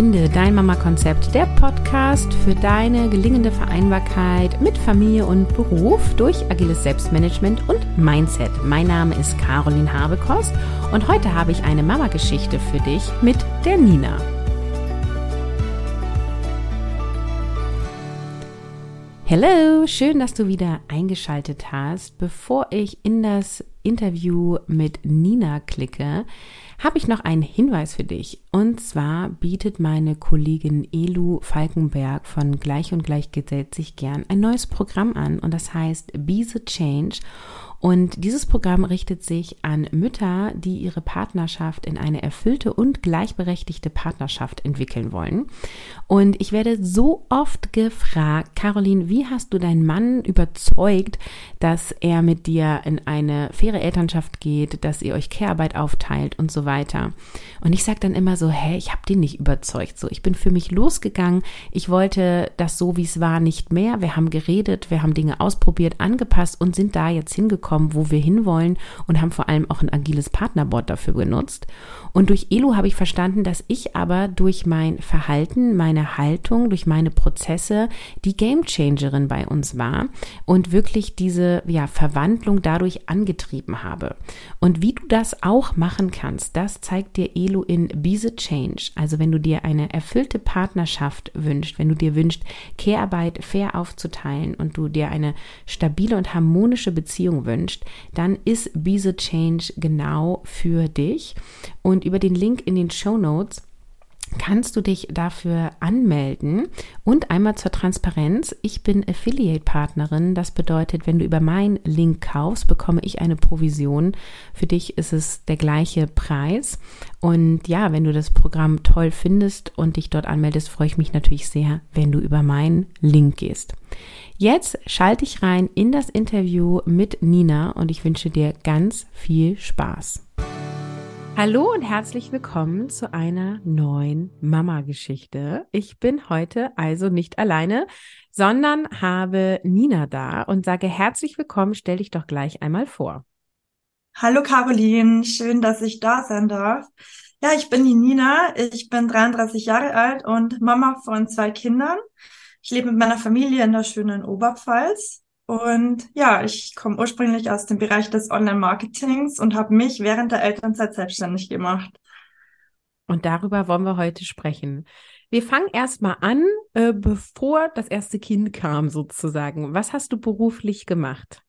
Finde dein Mama-Konzept, der Podcast für deine gelingende Vereinbarkeit mit Familie und Beruf durch agiles Selbstmanagement und Mindset. Mein Name ist Caroline Habekost und heute habe ich eine Mama-Geschichte für dich mit der Nina. Hello, schön, dass du wieder eingeschaltet hast. Bevor ich in das Interview mit Nina klicke, habe ich noch einen Hinweis für dich. Und zwar bietet meine Kollegin Elu Falkenberg von Gleich und Gleich gesellt sich gern ein neues Programm an und das heißt Be the Change. Und dieses Programm richtet sich an Mütter, die ihre Partnerschaft in eine erfüllte und gleichberechtigte Partnerschaft entwickeln wollen. Und ich werde so oft gefragt, Caroline, wie hast du deinen Mann überzeugt, dass er mit dir in eine faire Elternschaft geht, dass ihr euch Care-Arbeit aufteilt und so weiter. Und ich sage dann immer so, hä, ich habe den nicht überzeugt. So, ich bin für mich losgegangen. Ich wollte das so, wie es war, nicht mehr. Wir haben geredet, wir haben Dinge ausprobiert, angepasst und sind da jetzt hingekommen gekommen, wo wir hinwollen und haben vor allem auch ein agiles Partnerboard dafür genutzt. Und durch Elo habe ich verstanden, dass ich aber durch mein Verhalten, meine Haltung, durch meine Prozesse die Gamechangerin bei uns war und wirklich diese ja, Verwandlung dadurch angetrieben habe. Und wie du das auch machen kannst, das zeigt dir Elo in Be the Change. Also wenn du dir eine erfüllte Partnerschaft wünschst, wenn du dir wünschst, Care-Arbeit fair aufzuteilen und du dir eine stabile und harmonische Beziehung wünschst, wünscht, dann ist Be the Change genau für dich. Und über den Link in den Show Notes kannst du dich dafür anmelden. Und einmal zur Transparenz, ich bin Affiliate-Partnerin. Das bedeutet, wenn du über meinen Link kaufst, bekomme ich eine Provision. Für dich ist es der gleiche Preis. Und ja, wenn du das Programm toll findest und dich dort anmeldest, freue ich mich natürlich sehr, wenn du über meinen Link gehst. Jetzt schalte ich rein in das Interview mit Nina und ich wünsche dir ganz viel Spaß. Hallo und herzlich willkommen zu einer neuen Mama-Geschichte. Ich bin heute also nicht alleine, sondern habe Nina da und sage herzlich willkommen. Stell dich doch gleich einmal vor. Hallo Caroline, schön, dass ich da sein darf. Ja, ich bin die Nina, ich bin 33 Jahre alt und Mama von zwei Kindern. Ich lebe mit meiner Familie in der schönen Oberpfalz. Und ja, ich komme ursprünglich aus dem Bereich des Online-Marketings und habe mich während der Elternzeit selbstständig gemacht. Und darüber wollen wir heute sprechen. Wir fangen erstmal an, äh, bevor das erste Kind kam, sozusagen. Was hast du beruflich gemacht?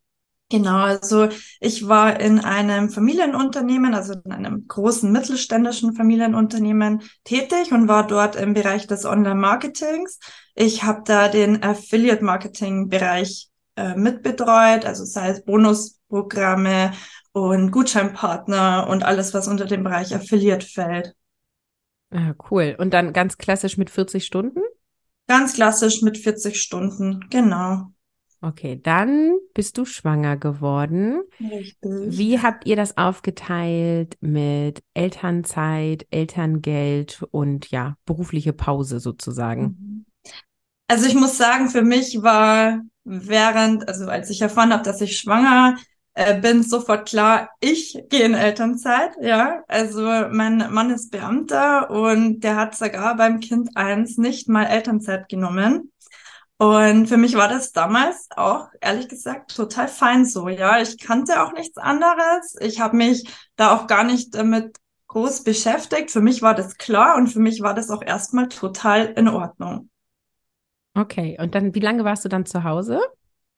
Genau, also ich war in einem Familienunternehmen, also in einem großen mittelständischen Familienunternehmen tätig und war dort im Bereich des Online-Marketings. Ich habe da den Affiliate-Marketing-Bereich äh, mitbetreut, also sei es Bonusprogramme und Gutscheinpartner und alles, was unter dem Bereich Affiliate fällt. Ah, cool. Und dann ganz klassisch mit 40 Stunden? Ganz klassisch mit 40 Stunden, genau. Okay, dann bist du schwanger geworden. Richtig. Wie habt ihr das aufgeteilt mit Elternzeit, Elterngeld und ja, berufliche Pause sozusagen? Mhm. Also ich muss sagen, für mich war während, also als ich erfahren habe, dass ich schwanger äh, bin, sofort klar, ich gehe in Elternzeit, ja. Also mein Mann ist Beamter und der hat sogar beim Kind eins nicht mal Elternzeit genommen. Und für mich war das damals auch, ehrlich gesagt, total fein so. Ja, ich kannte auch nichts anderes. Ich habe mich da auch gar nicht damit groß beschäftigt. Für mich war das klar und für mich war das auch erstmal total in Ordnung. Okay, und dann, wie lange warst du dann zu Hause?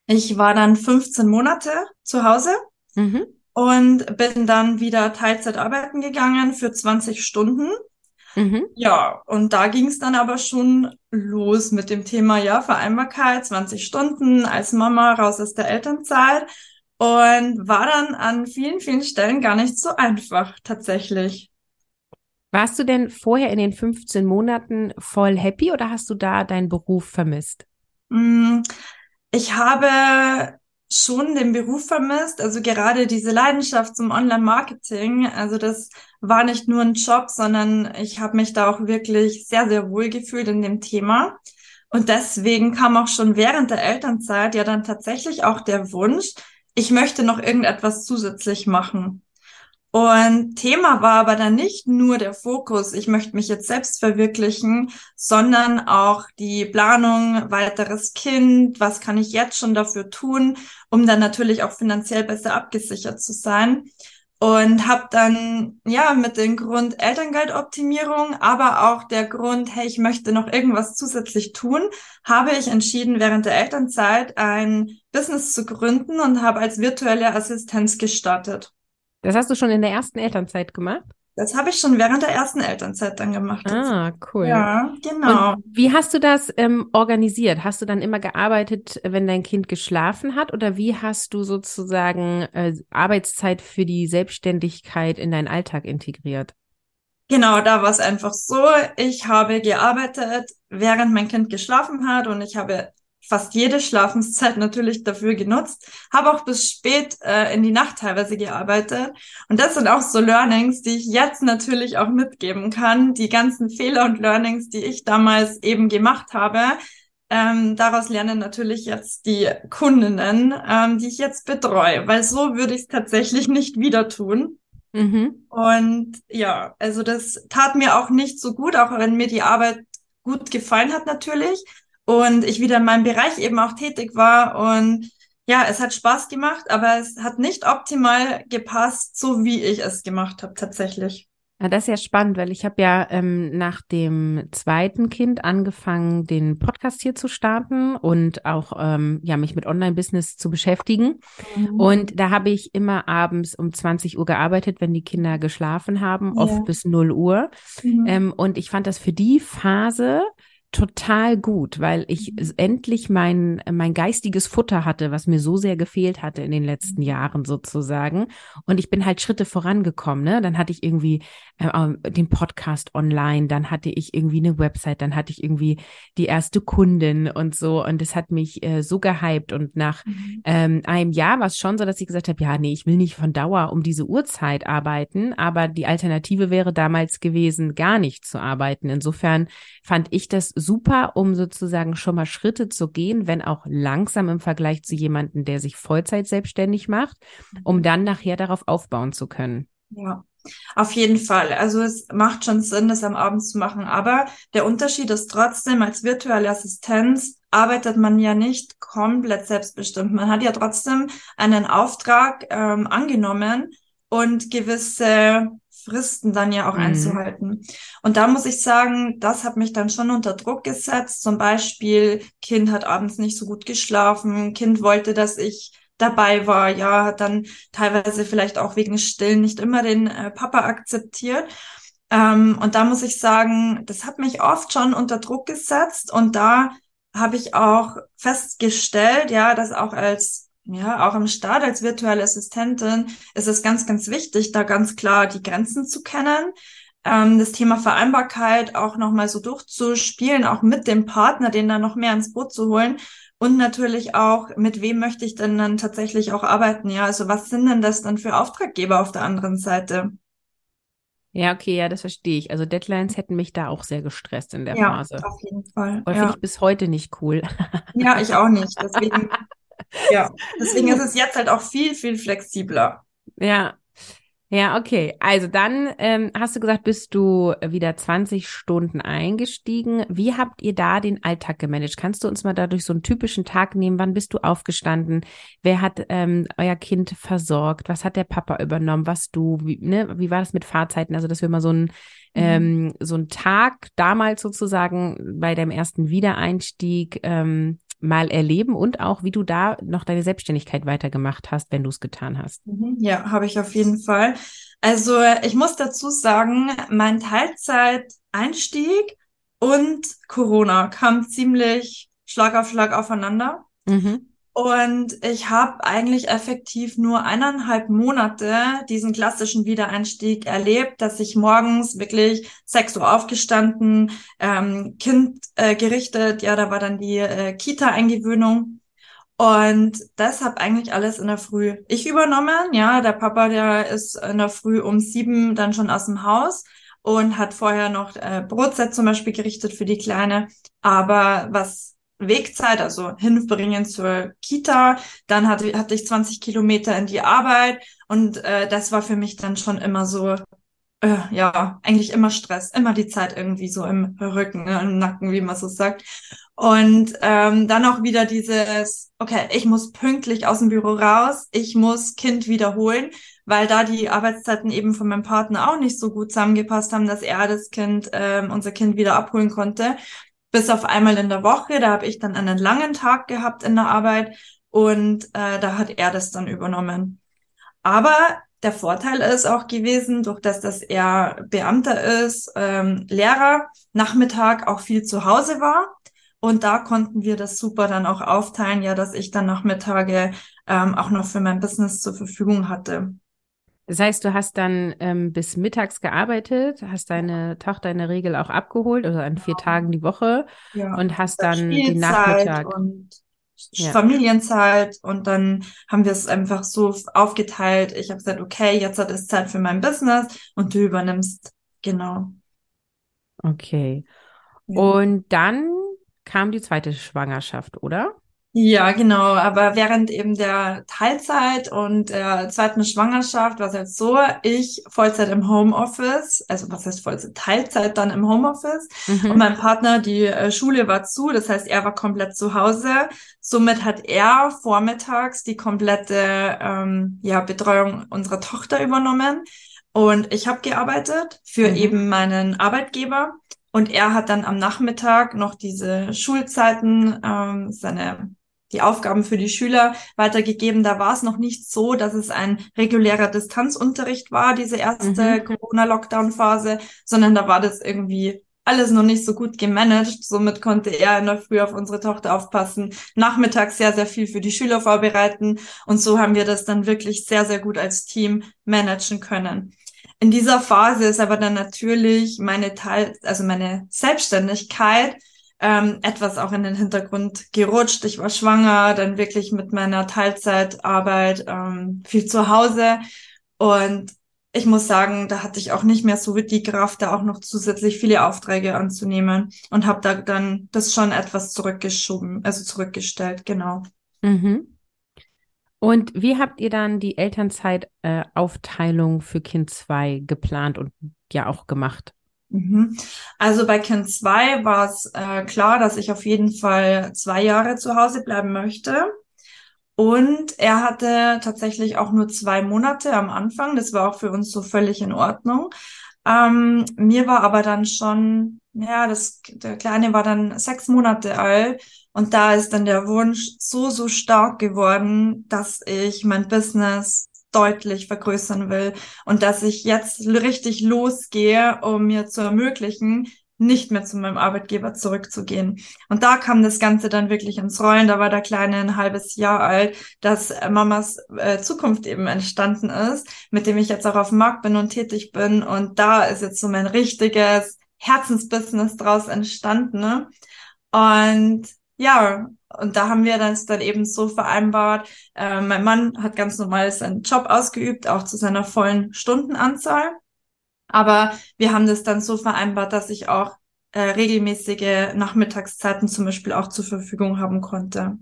Ich war dann 15 Monate zu Hause mhm. und bin dann wieder Teilzeit arbeiten gegangen für 20 Stunden. Mhm. Ja, und da ging es dann aber schon los mit dem Thema ja Vereinbarkeit, 20 Stunden als Mama raus aus der Elternzeit und war dann an vielen, vielen Stellen gar nicht so einfach tatsächlich. Warst du denn vorher in den 15 Monaten voll happy oder hast du da deinen Beruf vermisst? Mm, ich habe schon den Beruf vermisst, also gerade diese Leidenschaft zum Online-Marketing. Also das war nicht nur ein Job, sondern ich habe mich da auch wirklich sehr, sehr wohl gefühlt in dem Thema. Und deswegen kam auch schon während der Elternzeit ja dann tatsächlich auch der Wunsch, ich möchte noch irgendetwas zusätzlich machen. Und Thema war aber dann nicht nur der Fokus, ich möchte mich jetzt selbst verwirklichen, sondern auch die Planung, weiteres Kind, was kann ich jetzt schon dafür tun, um dann natürlich auch finanziell besser abgesichert zu sein. Und habe dann ja mit dem Grund Elterngeldoptimierung, aber auch der Grund, hey, ich möchte noch irgendwas zusätzlich tun, habe ich entschieden, während der Elternzeit ein Business zu gründen und habe als virtuelle Assistenz gestartet. Das hast du schon in der ersten Elternzeit gemacht? Das habe ich schon während der ersten Elternzeit dann gemacht. Ah, cool. Ja, genau. Und wie hast du das ähm, organisiert? Hast du dann immer gearbeitet, wenn dein Kind geschlafen hat? Oder wie hast du sozusagen äh, Arbeitszeit für die Selbstständigkeit in deinen Alltag integriert? Genau, da war es einfach so. Ich habe gearbeitet, während mein Kind geschlafen hat und ich habe fast jede Schlafenszeit natürlich dafür genutzt, habe auch bis spät äh, in die Nacht teilweise gearbeitet. Und das sind auch so Learnings, die ich jetzt natürlich auch mitgeben kann. Die ganzen Fehler und Learnings, die ich damals eben gemacht habe. Ähm, daraus lernen natürlich jetzt die Kundinnen, ähm, die ich jetzt betreue, weil so würde ich es tatsächlich nicht wieder tun. Mhm. Und ja, also das tat mir auch nicht so gut, auch wenn mir die Arbeit gut gefallen hat natürlich und ich wieder in meinem Bereich eben auch tätig war und ja, es hat Spaß gemacht, aber es hat nicht optimal gepasst, so wie ich es gemacht habe tatsächlich. Ja, das ist ja spannend, weil ich habe ja ähm, nach dem zweiten Kind angefangen, den Podcast hier zu starten und auch ähm, ja mich mit Online-Business zu beschäftigen. Mhm. Und da habe ich immer abends um 20 Uhr gearbeitet, wenn die Kinder geschlafen haben, ja. oft bis 0 Uhr. Mhm. Ähm, und ich fand das für die Phase total gut, weil ich mhm. endlich mein, mein geistiges Futter hatte, was mir so sehr gefehlt hatte in den letzten mhm. Jahren sozusagen. Und ich bin halt Schritte vorangekommen. Ne? Dann hatte ich irgendwie äh, den Podcast online, dann hatte ich irgendwie eine Website, dann hatte ich irgendwie die erste Kundin und so. Und es hat mich äh, so gehypt. Und nach mhm. ähm, einem Jahr war es schon so, dass ich gesagt habe, ja, nee, ich will nicht von Dauer um diese Uhrzeit arbeiten, aber die Alternative wäre damals gewesen, gar nicht zu arbeiten. Insofern fand ich das super, um sozusagen schon mal Schritte zu gehen, wenn auch langsam im Vergleich zu jemandem, der sich Vollzeit selbstständig macht, um mhm. dann nachher darauf aufbauen zu können. Ja, auf jeden Fall. Also es macht schon Sinn, das am Abend zu machen. Aber der Unterschied ist trotzdem, als virtuelle Assistenz arbeitet man ja nicht komplett selbstbestimmt. Man hat ja trotzdem einen Auftrag ähm, angenommen und gewisse Fristen dann ja auch mhm. einzuhalten. Und da muss ich sagen, das hat mich dann schon unter Druck gesetzt. Zum Beispiel, Kind hat abends nicht so gut geschlafen, Kind wollte, dass ich dabei war, ja, hat dann teilweise vielleicht auch wegen Stillen nicht immer den äh, Papa akzeptiert. Ähm, und da muss ich sagen, das hat mich oft schon unter Druck gesetzt und da habe ich auch festgestellt, ja, dass auch als ja, auch im Start als virtuelle Assistentin ist es ganz, ganz wichtig, da ganz klar die Grenzen zu kennen, ähm, das Thema Vereinbarkeit auch nochmal so durchzuspielen, auch mit dem Partner, den da noch mehr ins Boot zu holen und natürlich auch, mit wem möchte ich denn dann tatsächlich auch arbeiten? Ja, also was sind denn das dann für Auftraggeber auf der anderen Seite? Ja, okay, ja, das verstehe ich. Also Deadlines hätten mich da auch sehr gestresst in der ja, Phase. Auf jeden Fall. Aber ja. finde ich bis heute nicht cool. Ja, ich auch nicht. Deswegen, ja, deswegen ist es jetzt halt auch viel, viel flexibler. Ja, ja, okay. Also dann ähm, hast du gesagt, bist du wieder 20 Stunden eingestiegen. Wie habt ihr da den Alltag gemanagt? Kannst du uns mal dadurch so einen typischen Tag nehmen? Wann bist du aufgestanden? Wer hat ähm, euer Kind versorgt? Was hat der Papa übernommen? Was du? Wie, ne? wie war das mit Fahrzeiten? Also, dass wir mal so einen mhm. ähm, so einen Tag damals sozusagen bei deinem ersten Wiedereinstieg ähm, mal erleben und auch, wie du da noch deine Selbstständigkeit weitergemacht hast, wenn du es getan hast. Mhm. Ja, habe ich auf jeden Fall. Also ich muss dazu sagen, mein Teilzeiteinstieg und Corona kam ziemlich Schlag auf Schlag aufeinander. Mhm. Und ich habe eigentlich effektiv nur eineinhalb Monate diesen klassischen Wiedereinstieg erlebt, dass ich morgens wirklich sechs Uhr aufgestanden, ähm, Kind äh, gerichtet, ja, da war dann die äh, Kita-Eingewöhnung. Und das habe eigentlich alles in der Früh ich übernommen. Ja, der Papa, der ist in der Früh um sieben dann schon aus dem Haus und hat vorher noch äh, Brotzeit zum Beispiel gerichtet für die Kleine. Aber was Wegzeit, also hinbringen zur Kita. Dann hatte, hatte ich 20 Kilometer in die Arbeit und äh, das war für mich dann schon immer so, äh, ja, eigentlich immer Stress, immer die Zeit irgendwie so im Rücken, ne, im Nacken, wie man so sagt. Und ähm, dann auch wieder dieses, okay, ich muss pünktlich aus dem Büro raus, ich muss Kind wiederholen, weil da die Arbeitszeiten eben von meinem Partner auch nicht so gut zusammengepasst haben, dass er das Kind, ähm, unser Kind wieder abholen konnte. Bis auf einmal in der Woche, da habe ich dann einen langen Tag gehabt in der Arbeit und äh, da hat er das dann übernommen. Aber der Vorteil ist auch gewesen, durch das, dass er Beamter ist, ähm, Lehrer, Nachmittag auch viel zu Hause war. Und da konnten wir das super dann auch aufteilen, ja, dass ich dann Nachmittage ähm, auch noch für mein Business zur Verfügung hatte. Das heißt, du hast dann ähm, bis mittags gearbeitet, hast deine Tochter in der Regel auch abgeholt, also an vier Tagen die Woche ja. und hast dann den Nachmittag. Und ja. Familienzeit und dann haben wir es einfach so aufgeteilt. Ich habe gesagt, okay, jetzt hat es Zeit für mein Business und du übernimmst. Genau. Okay. Ja. Und dann kam die zweite Schwangerschaft, oder? Ja, genau. Aber während eben der Teilzeit und der zweiten Schwangerschaft war es halt so, ich Vollzeit im Homeoffice, also was heißt Vollzeit? Teilzeit dann im Homeoffice. Mhm. Und mein Partner, die äh, Schule war zu, das heißt, er war komplett zu Hause. Somit hat er vormittags die komplette ähm, ja, Betreuung unserer Tochter übernommen. Und ich habe gearbeitet für mhm. eben meinen Arbeitgeber. Und er hat dann am Nachmittag noch diese Schulzeiten, ähm, seine die Aufgaben für die Schüler weitergegeben. Da war es noch nicht so, dass es ein regulärer Distanzunterricht war, diese erste mhm. Corona-Lockdown-Phase, sondern da war das irgendwie alles noch nicht so gut gemanagt. Somit konnte er in der Früh auf unsere Tochter aufpassen, nachmittags sehr, sehr viel für die Schüler vorbereiten. Und so haben wir das dann wirklich sehr, sehr gut als Team managen können. In dieser Phase ist aber dann natürlich meine Teil, also meine Selbstständigkeit ähm, etwas auch in den Hintergrund gerutscht. Ich war schwanger, dann wirklich mit meiner Teilzeitarbeit ähm, viel zu Hause und ich muss sagen, da hatte ich auch nicht mehr so die Kraft, da auch noch zusätzlich viele Aufträge anzunehmen und habe da dann das schon etwas zurückgeschoben, also zurückgestellt, genau. Mhm. Und wie habt ihr dann die Elternzeitaufteilung äh, für Kind 2 geplant und ja auch gemacht? Mhm. Also bei Kind 2 war es äh, klar, dass ich auf jeden Fall zwei Jahre zu Hause bleiben möchte. Und er hatte tatsächlich auch nur zwei Monate am Anfang. Das war auch für uns so völlig in Ordnung. Ähm, mir war aber dann schon, ja, das, der Kleine war dann sechs Monate alt. Und da ist dann der Wunsch so, so stark geworden, dass ich mein Business deutlich vergrößern will und dass ich jetzt richtig losgehe, um mir zu ermöglichen, nicht mehr zu meinem Arbeitgeber zurückzugehen. Und da kam das Ganze dann wirklich ins Rollen. Da war der Kleine ein halbes Jahr alt, dass Mamas äh, Zukunft eben entstanden ist, mit dem ich jetzt auch auf dem Markt bin und tätig bin. Und da ist jetzt so mein richtiges Herzensbusiness draus entstanden. Ne? Und ja, und da haben wir das dann eben so vereinbart. Äh, mein Mann hat ganz normal seinen Job ausgeübt, auch zu seiner vollen Stundenanzahl. Aber wir haben das dann so vereinbart, dass ich auch äh, regelmäßige Nachmittagszeiten zum Beispiel auch zur Verfügung haben konnte.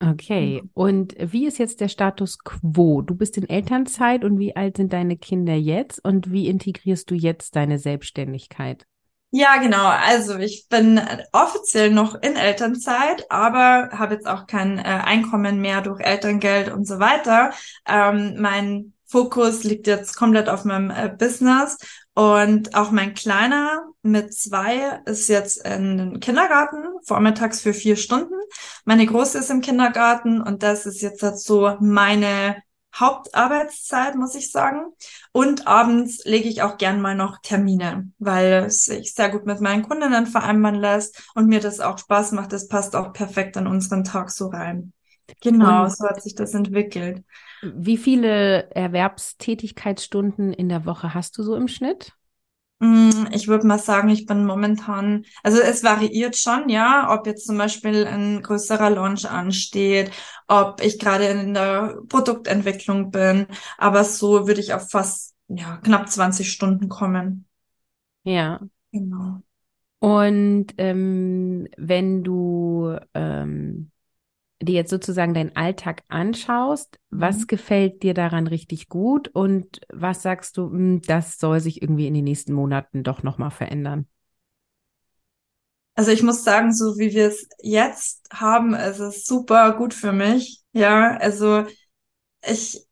Okay, und wie ist jetzt der Status quo? Du bist in Elternzeit und wie alt sind deine Kinder jetzt und wie integrierst du jetzt deine Selbstständigkeit? Ja, genau. Also ich bin offiziell noch in Elternzeit, aber habe jetzt auch kein äh, Einkommen mehr durch Elterngeld und so weiter. Ähm, mein Fokus liegt jetzt komplett auf meinem äh, Business und auch mein Kleiner mit zwei ist jetzt in den Kindergarten, vormittags für vier Stunden. Meine Große ist im Kindergarten und das ist jetzt so meine Hauptarbeitszeit, muss ich sagen. Und abends lege ich auch gern mal noch Termine, weil es sich sehr gut mit meinen Kundinnen vereinbaren lässt und mir das auch Spaß macht. Das passt auch perfekt an unseren Tag so rein. Genau, und so hat sich das entwickelt. Wie viele Erwerbstätigkeitsstunden in der Woche hast du so im Schnitt? Mm, ich würde mal sagen, ich bin momentan, also es variiert schon, ja, ob jetzt zum Beispiel ein größerer Launch ansteht, ob ich gerade in der Produktentwicklung bin, aber so würde ich auf fast, ja, knapp 20 Stunden kommen. Ja. Genau. Und ähm, wenn du ähm, dir jetzt sozusagen deinen Alltag anschaust, was Mhm. gefällt dir daran richtig gut und was sagst du, "Hm, das soll sich irgendwie in den nächsten Monaten doch nochmal verändern? Also ich muss sagen, so wie wir es jetzt haben, ist es super gut für mich. Ja, also ich,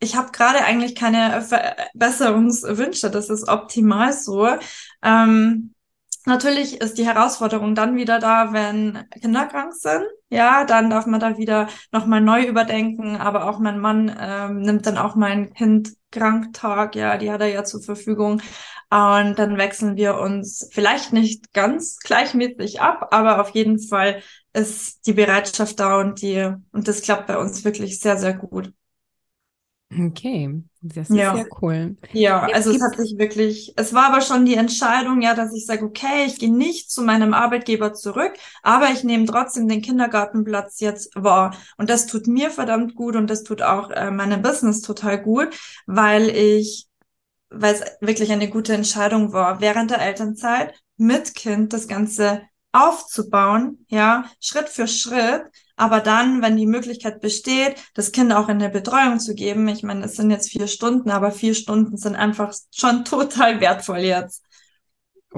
ich habe gerade eigentlich keine Verbesserungswünsche. Das ist optimal so. Ähm, natürlich ist die Herausforderung dann wieder da, wenn Kinder krank sind. Ja, dann darf man da wieder nochmal neu überdenken. Aber auch mein Mann ähm, nimmt dann auch mein Kind Kranktag. Ja, die hat er ja zur Verfügung. Und dann wechseln wir uns vielleicht nicht ganz gleichmäßig ab, aber auf jeden Fall ist die Bereitschaft da und die, und das klappt bei uns wirklich sehr, sehr gut. Okay, das ist Ja. sehr cool. Ja, Jetzt also es hat sich wirklich, es war aber schon die Entscheidung, ja, dass ich sage, okay, ich gehe nicht zu meinem Arbeitgeber zurück, aber ich nehme trotzdem den Kindergartenplatz jetzt wahr. Und das tut mir verdammt gut und das tut auch äh, meinem Business total gut, weil ich, weil es wirklich eine gute Entscheidung war, während der Elternzeit mit Kind das Ganze aufzubauen, ja, Schritt für Schritt. Aber dann, wenn die Möglichkeit besteht, das Kind auch in eine Betreuung zu geben, ich meine, es sind jetzt vier Stunden, aber vier Stunden sind einfach schon total wertvoll jetzt.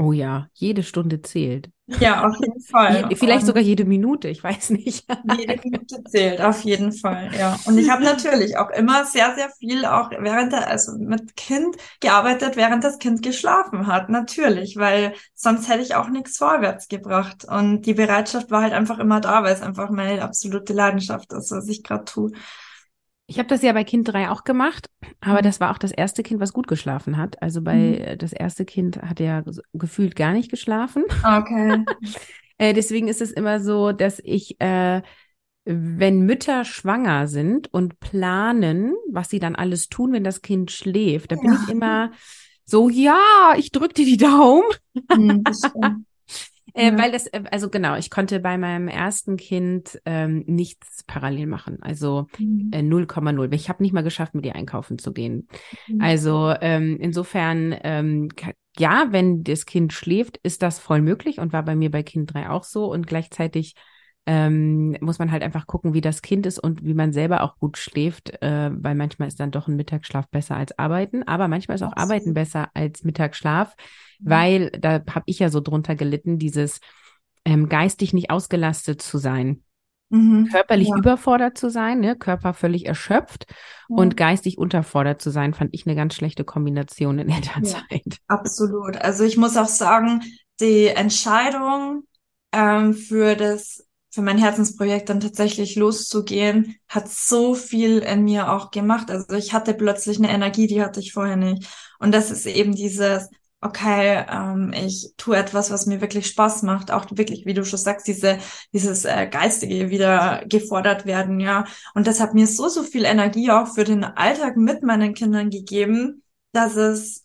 Oh ja, jede Stunde zählt. Ja, auf jeden Fall. Je, vielleicht Und sogar jede Minute, ich weiß nicht. jede Minute zählt, auf jeden Fall, ja. Und ich habe natürlich auch immer sehr, sehr viel auch während der, also mit Kind gearbeitet, während das Kind geschlafen hat, natürlich, weil sonst hätte ich auch nichts vorwärts gebracht. Und die Bereitschaft war halt einfach immer da, weil es einfach meine absolute Leidenschaft ist, was ich gerade tue. Ich habe das ja bei Kind 3 auch gemacht, aber Mhm. das war auch das erste Kind, was gut geschlafen hat. Also bei Mhm. äh, das erste Kind hat ja gefühlt gar nicht geschlafen. Okay. Äh, deswegen ist es immer so, dass ich, äh, wenn Mütter schwanger sind und planen, was sie dann alles tun, wenn das Kind schläft, da bin Ja. ich immer so, ja, ich drück dir die Daumen. Hm, stimmt. Äh, Ja. weil das, äh, also genau, ich konnte bei meinem ersten Kind ähm, nichts parallel machen. Also Mhm. äh, 0,0. Ich habe nicht mal geschafft, mit ihr einkaufen zu gehen. Mhm. Also ähm, insofern, ähm, ja, wenn das Kind schläft, ist das voll möglich und war bei mir bei Kind 3 auch so. Und gleichzeitig ähm, muss man halt einfach gucken, wie das Kind ist und wie man selber auch gut schläft, äh, weil manchmal ist dann doch ein Mittagsschlaf besser als Arbeiten, aber manchmal ist auch Absolut. Arbeiten besser als Mittagsschlaf, Mhm. weil da habe ich ja so drunter gelitten, dieses ähm, geistig nicht ausgelastet zu sein, Mhm. körperlich Ja. überfordert zu sein, ne, Körper völlig erschöpft Ja. und geistig unterfordert zu sein, fand ich eine ganz schlechte Kombination in Elternzeit. Absolut. Also ich muss auch sagen, die Entscheidung ähm, für das, für mein Herzensprojekt dann tatsächlich loszugehen, hat so viel in mir auch gemacht. Also ich hatte plötzlich eine Energie, die hatte ich vorher nicht. Und das ist eben dieses, okay, ähm, ich tue etwas, was mir wirklich Spaß macht, auch wirklich, wie du schon sagst, diese, dieses äh, Geistige wieder gefordert werden, ja. Und das hat mir so, so viel Energie auch für den Alltag mit meinen Kindern gegeben, dass es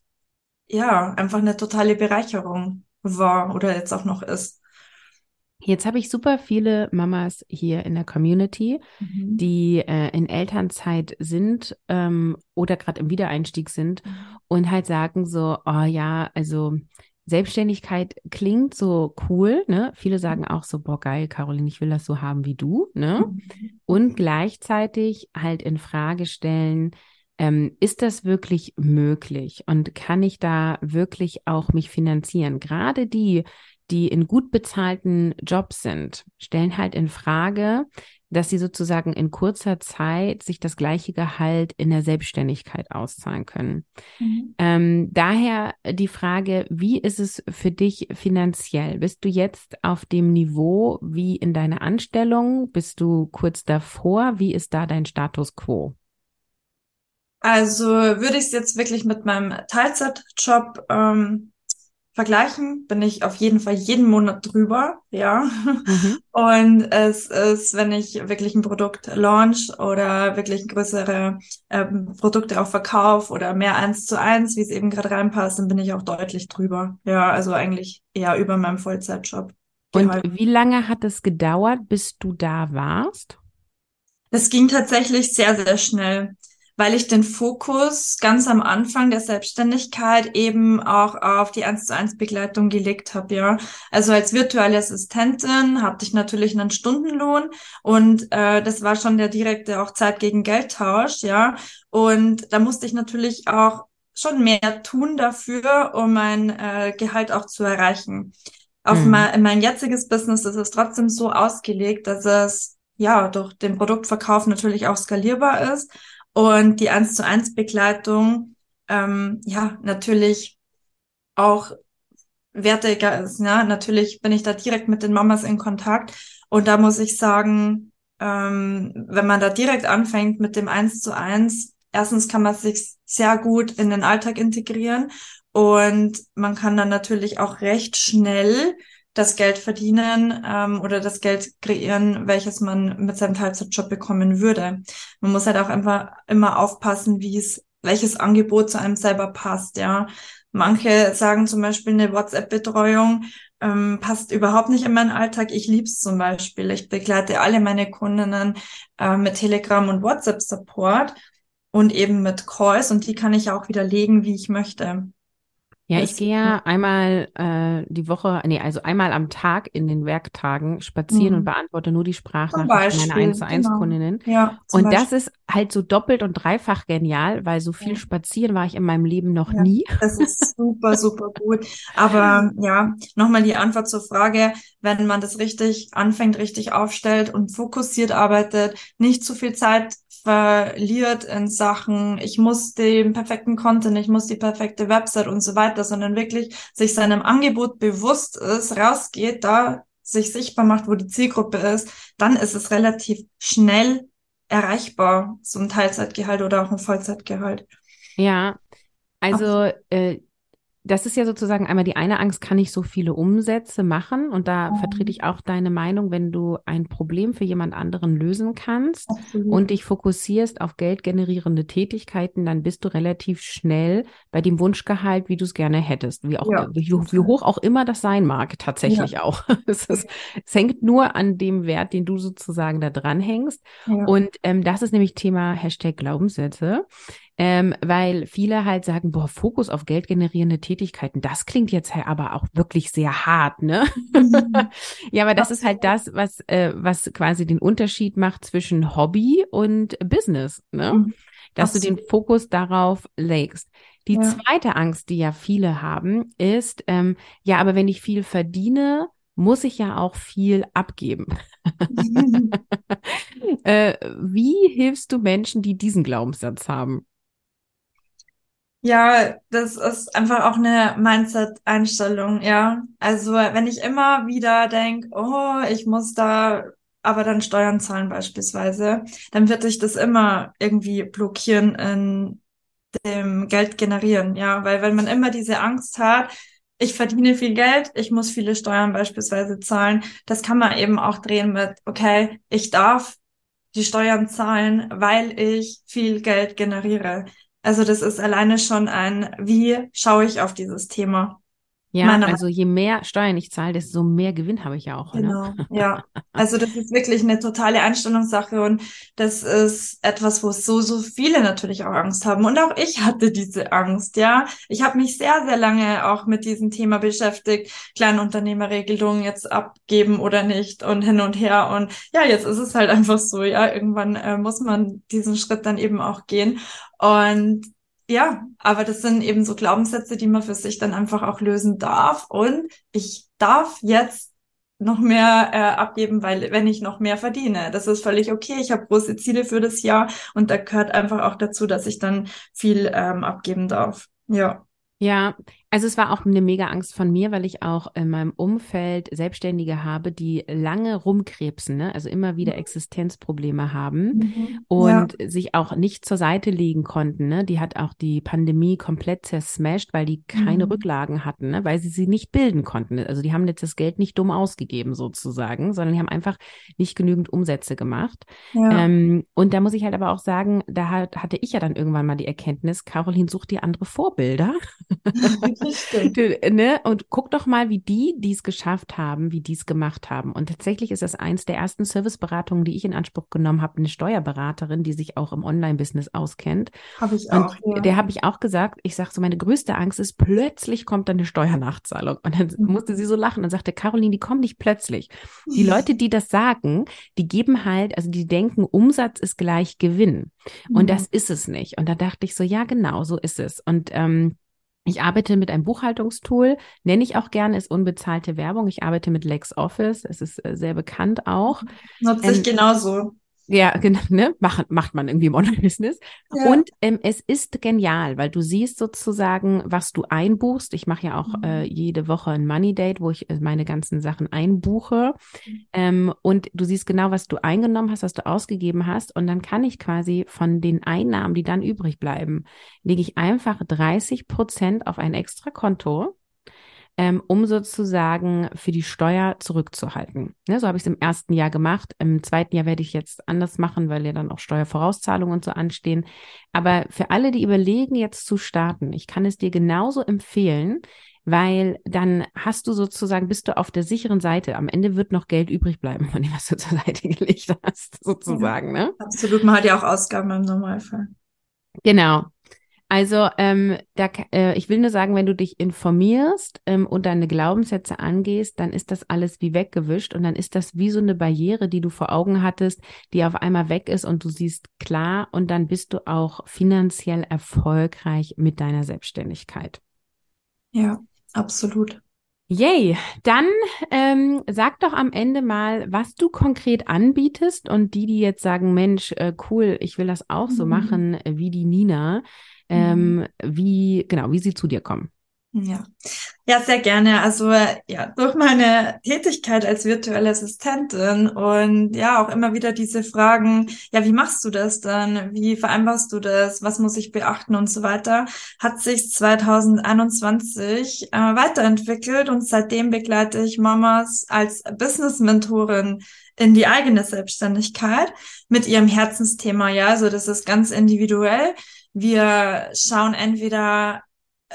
ja, einfach eine totale Bereicherung war oder jetzt auch noch ist. Jetzt habe ich super viele Mamas hier in der Community, Mhm. die äh, in Elternzeit sind ähm, oder gerade im Wiedereinstieg sind und halt sagen so, oh ja, also Selbstständigkeit klingt so cool, ne? Viele sagen auch so, boah, geil, Caroline, ich will das so haben wie du, ne? Mhm. Und gleichzeitig halt in Frage stellen, ähm, ist das wirklich möglich und kann ich da wirklich auch mich finanzieren? Gerade die, die in gut bezahlten Jobs sind, stellen halt in Frage, dass sie sozusagen in kurzer Zeit sich das gleiche Gehalt in der Selbstständigkeit auszahlen können. Mhm. Ähm, daher die Frage, wie ist es für dich finanziell? Bist du jetzt auf dem Niveau wie in deiner Anstellung? Bist du kurz davor? Wie ist da dein Status quo? Also würde ich es jetzt wirklich mit meinem Teilzeitjob ähm, vergleichen, bin ich auf jeden Fall jeden Monat drüber, ja. Mhm. Und es ist, wenn ich wirklich ein Produkt launch oder wirklich größere ähm, Produkte auch verkaufe oder mehr eins zu eins, wie es eben gerade reinpasst, dann bin ich auch deutlich drüber. Ja, also eigentlich eher über meinem Vollzeitjob. Und Gehalt. wie lange hat es gedauert, bis du da warst? Das ging tatsächlich sehr, sehr schnell. Weil ich den Fokus ganz am Anfang der Selbstständigkeit eben auch auf die 1 zu 1 Begleitung gelegt habe, ja. Also als virtuelle Assistentin hatte ich natürlich einen Stundenlohn und äh, das war schon der direkte auch Zeit gegen Geldtausch, ja. Und da musste ich natürlich auch schon mehr tun dafür, um mein äh, Gehalt auch zu erreichen. Auf mhm. mein, mein jetziges Business ist es trotzdem so ausgelegt, dass es ja durch den Produktverkauf natürlich auch skalierbar ist und die eins zu eins Begleitung ähm, ja natürlich auch wertiger ist. Ja, natürlich bin ich da direkt mit den Mamas in Kontakt und da muss ich sagen, ähm, wenn man da direkt anfängt mit dem eins zu eins, erstens kann man sich sehr gut in den Alltag integrieren und man kann dann natürlich auch recht schnell das Geld verdienen ähm, oder das Geld kreieren, welches man mit seinem Teilzeitjob bekommen würde. Man muss halt auch einfach immer aufpassen, wie es, welches Angebot zu einem selber passt, ja. Manche sagen zum Beispiel, eine WhatsApp-Betreuung ähm, passt überhaupt nicht in meinen Alltag. Ich lieb's zum Beispiel. Ich begleite alle meine Kundinnen äh, mit Telegram und WhatsApp-Support und eben mit Calls und die kann ich auch widerlegen, wie ich möchte. Ja, ich gehe ja einmal äh, die Woche, nee, also einmal am Tag in den Werktagen spazieren mhm. und beantworte nur die Sprachnachrichten meiner 1 zu 1 genau. Kundinnen. Ja, und Beispiel. das ist halt so doppelt und dreifach genial, weil so viel spazieren war ich in meinem Leben noch ja, nie. Das ist super, super gut. Aber ja, nochmal die Antwort zur Frage, wenn man das richtig anfängt, richtig aufstellt und fokussiert arbeitet, nicht zu viel Zeit verliert in Sachen, ich muss den perfekten Content, ich muss die perfekte Website und so weiter, sondern wirklich sich seinem Angebot bewusst ist, rausgeht, da sich sichtbar macht, wo die Zielgruppe ist, dann ist es relativ schnell erreichbar, so ein Teilzeitgehalt oder auch ein Vollzeitgehalt. Ja, also äh, das ist ja sozusagen einmal die eine Angst, kann ich so viele Umsätze machen? Und da mhm. vertrete ich auch deine Meinung, wenn du ein Problem für jemand anderen lösen kannst Absolut. und dich fokussierst auf geldgenerierende Tätigkeiten, dann bist du relativ schnell bei dem Wunschgehalt, wie du es gerne hättest. Wie, auch, ja. wie, wie, hoch auch immer das sein mag, tatsächlich ja. auch. es, ist, es, hängt nur an dem Wert, den du sozusagen da dran hängst. Ja. Und ähm, das ist nämlich Thema Hashtag Glaubenssätze ähm, weil viele halt sagen, boah, Fokus auf geldgenerierende Tätigkeiten, das klingt jetzt halt aber auch wirklich sehr hart, ne? Mhm. ja, aber das ist halt das, was, äh, was quasi den Unterschied macht zwischen Hobby und Business, ne? Mhm. Dass Absolut. du den Fokus darauf legst. Die ja. zweite Angst, die ja viele haben, ist, ähm, ja, aber wenn ich viel verdiene, muss ich ja auch viel abgeben. äh, wie hilfst du Menschen, die diesen Glaubenssatz haben? Ja, das ist einfach auch eine Mindset-Einstellung, ja. Also wenn ich immer wieder denke, oh, ich muss da aber dann Steuern zahlen beispielsweise, dann wird sich das immer irgendwie blockieren in dem Geld generieren, ja. Weil wenn man immer diese Angst hat, ich verdiene viel Geld, ich muss viele Steuern beispielsweise zahlen, das kann man eben auch drehen mit, okay, ich darf die Steuern zahlen, weil ich viel Geld generiere. Also das ist alleine schon ein, wie schaue ich auf dieses Thema? Ja, Meine also je mehr Steuern ich zahle, desto mehr Gewinn habe ich ja auch. Ne? Genau, ne? ja. Also das ist wirklich eine totale Einstellungssache und das ist etwas, wo so, so viele natürlich auch Angst haben. Und auch ich hatte diese Angst, ja. Ich habe mich sehr, sehr lange auch mit diesem Thema beschäftigt, Kleinunternehmerregelungen jetzt abgeben oder nicht und hin und her. Und ja, jetzt ist es halt einfach so, ja. Irgendwann äh, muss man diesen Schritt dann eben auch gehen. Und ja, aber das sind eben so Glaubenssätze, die man für sich dann einfach auch lösen darf. Und ich darf jetzt noch mehr äh, abgeben, weil wenn ich noch mehr verdiene, das ist völlig okay. Ich habe große Ziele für das Jahr und da gehört einfach auch dazu, dass ich dann viel ähm, abgeben darf. Ja. Ja, also es war auch eine mega Angst von mir, weil ich auch in meinem Umfeld Selbstständige habe, die lange rumkrebsen, ne? also immer wieder mhm. Existenzprobleme haben mhm. und ja. sich auch nicht zur Seite legen konnten. Ne? Die hat auch die Pandemie komplett zersmashed, weil die keine mhm. Rücklagen hatten, ne? weil sie sie nicht bilden konnten. Also die haben jetzt das Geld nicht dumm ausgegeben sozusagen, sondern die haben einfach nicht genügend Umsätze gemacht. Ja. Ähm, und da muss ich halt aber auch sagen, da hat, hatte ich ja dann irgendwann mal die Erkenntnis, Caroline sucht dir andere Vorbilder. ne? Und guck doch mal, wie die, die es geschafft haben, wie die es gemacht haben. Und tatsächlich ist das eins der ersten Serviceberatungen, die ich in Anspruch genommen habe, eine Steuerberaterin, die sich auch im Online-Business auskennt. Habe ich Und auch. Ja. der habe ich auch gesagt, ich sage so, meine größte Angst ist, plötzlich kommt dann eine Steuernachzahlung. Und dann Mhm. musste sie so lachen und sagte, Caroline, die kommt nicht plötzlich. Die Leute, die das sagen, die geben halt, also die denken, Umsatz ist gleich Gewinn. Und Mhm. das ist es nicht. Und da dachte ich so, ja, genau, so ist es. Und ähm, ich arbeite mit einem Buchhaltungstool, nenne ich auch gerne, ist unbezahlte Werbung. Ich arbeite mit LexOffice, es ist äh, sehr bekannt auch. Nutze ich ähm, genauso. Ja, genau, ne? Macht, macht man irgendwie im Online-Business. Ja. Und ähm, es ist genial, weil du siehst sozusagen, was du einbuchst. Ich mache ja auch Mhm. äh, jede Woche ein Money Date, wo ich äh, meine ganzen Sachen einbuche. Mhm. Ähm, und du siehst genau, was du eingenommen hast, was du ausgegeben hast. Und dann kann ich quasi von den Einnahmen, die dann übrig bleiben, lege ich einfach 30 Prozent auf ein extra Konto ähm, um sozusagen für die Steuer zurückzuhalten. Ne, so habe ich es im ersten Jahr gemacht. Im zweiten Jahr werde ich jetzt anders machen, weil ja dann auch Steuervorauszahlungen und so anstehen. Aber für alle, die überlegen, jetzt zu starten, ich kann es dir genauso empfehlen, weil dann hast du sozusagen, bist du auf der sicheren Seite. Am Ende wird noch Geld übrig bleiben von dem, was du zur Seite gelegt hast, sozusagen. Ne? Absolut. Man hat ja auch Ausgaben im Normalfall. Genau. Also, ähm, da, äh, ich will nur sagen, wenn du dich informierst ähm, und deine Glaubenssätze angehst, dann ist das alles wie weggewischt und dann ist das wie so eine Barriere, die du vor Augen hattest, die auf einmal weg ist und du siehst klar und dann bist du auch finanziell erfolgreich mit deiner Selbstständigkeit. Ja, absolut. Yay, dann ähm, sag doch am Ende mal, was du konkret anbietest und die, die jetzt sagen, Mensch, äh, cool, ich will das auch so Mhm. machen äh, wie die Nina, ähm, wie genau, wie sie zu dir kommen. Ja. Ja, sehr gerne. Also ja, durch meine Tätigkeit als virtuelle Assistentin und ja, auch immer wieder diese Fragen, ja, wie machst du das dann? Wie vereinbarst du das? Was muss ich beachten und so weiter, hat sich 2021 äh, weiterentwickelt und seitdem begleite ich Mamas als Business-Mentorin in die eigene Selbstständigkeit mit ihrem Herzensthema. Ja, also das ist ganz individuell. Wir schauen entweder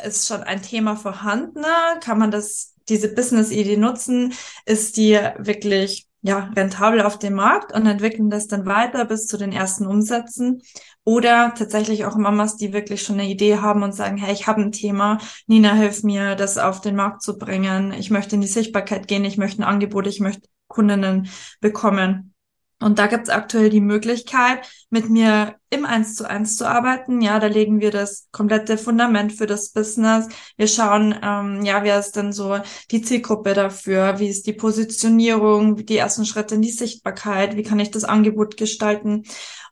ist schon ein Thema vorhanden? Kann man das, diese Business-Idee nutzen? Ist die wirklich, ja, rentabel auf dem Markt und entwickeln das dann weiter bis zu den ersten Umsätzen? Oder tatsächlich auch Mamas, die wirklich schon eine Idee haben und sagen, hey, ich habe ein Thema, Nina, hilf mir, das auf den Markt zu bringen. Ich möchte in die Sichtbarkeit gehen, ich möchte ein Angebot, ich möchte Kundinnen bekommen. Und da gibt es aktuell die Möglichkeit, mit mir im Eins zu eins zu arbeiten. Ja, da legen wir das komplette Fundament für das Business. Wir schauen, ähm, ja, wer ist denn so die Zielgruppe dafür? Wie ist die Positionierung? Die ersten Schritte in die Sichtbarkeit? Wie kann ich das Angebot gestalten?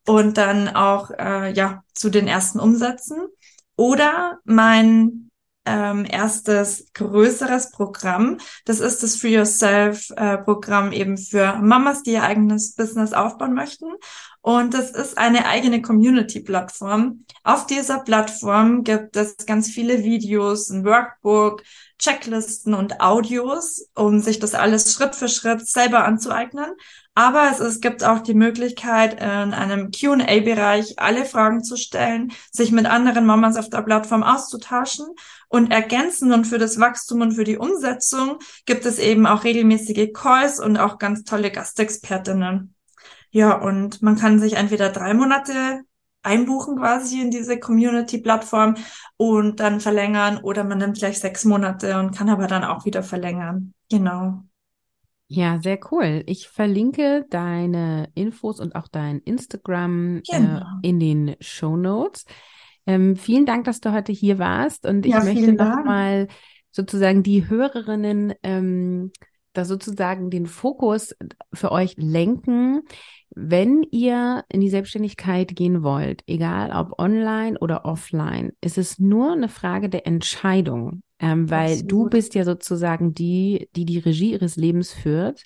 Und dann auch, äh, ja, zu den ersten Umsätzen. Oder mein ähm, erstes größeres Programm. Das ist das Free Yourself äh, Programm eben für Mamas, die ihr eigenes Business aufbauen möchten. Und das ist eine eigene Community-Plattform. Auf dieser Plattform gibt es ganz viele Videos, ein Workbook, Checklisten und Audios, um sich das alles Schritt für Schritt selber anzueignen. Aber es, es gibt auch die Möglichkeit, in einem Q&A-Bereich alle Fragen zu stellen, sich mit anderen Mamas auf der Plattform auszutauschen und ergänzen und für das Wachstum und für die Umsetzung gibt es eben auch regelmäßige Calls und auch ganz tolle Gastexpertinnen. Ja, und man kann sich entweder drei Monate einbuchen quasi in diese Community-Plattform und dann verlängern oder man nimmt gleich sechs Monate und kann aber dann auch wieder verlängern. Genau. Ja, sehr cool. Ich verlinke deine Infos und auch dein Instagram Genau. äh, in den Show Notes. Ähm, vielen Dank, dass du heute hier warst und ich Ja, möchte vielen noch Dank. mal sozusagen die Hörerinnen ähm, da sozusagen den Fokus für euch lenken. Wenn ihr in die Selbstständigkeit gehen wollt, egal ob online oder offline, ist es nur eine Frage der Entscheidung, ähm, weil du Absolut. bist ja sozusagen die, die die Regie ihres Lebens führt.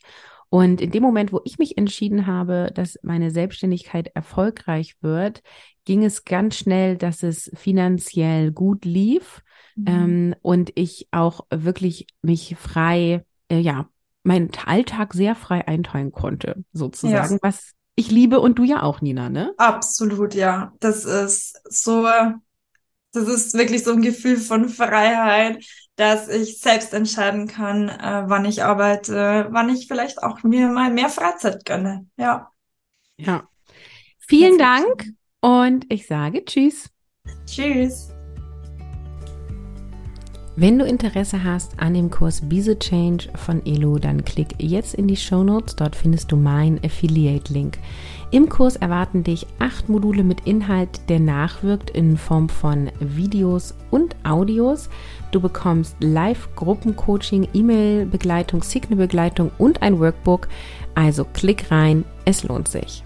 Und in dem Moment, wo ich mich entschieden habe, dass meine Selbstständigkeit erfolgreich wird, ging es ganz schnell, dass es finanziell gut lief Mhm. ähm, und ich auch wirklich mich frei, äh, ja, meinen Alltag sehr frei einteilen konnte, sozusagen, was ich liebe und du ja auch, Nina, ne? Absolut, ja. Das ist so Das ist wirklich so ein Gefühl von Freiheit, dass ich selbst entscheiden kann, äh, wann ich arbeite, wann ich vielleicht auch mir mal mehr Freizeit gönne. Ja. Ja. Vielen Dank und ich sage Tschüss. Tschüss. Wenn du Interesse hast an dem Kurs Be the Change von Elo, dann klick jetzt in die Show Notes. Dort findest du meinen Affiliate-Link. Im Kurs erwarten dich acht Module mit Inhalt, der nachwirkt in Form von Videos und Audios. Du bekommst Live-Gruppencoaching, E-Mail-Begleitung, Signal-Begleitung und ein Workbook. Also klick rein, es lohnt sich.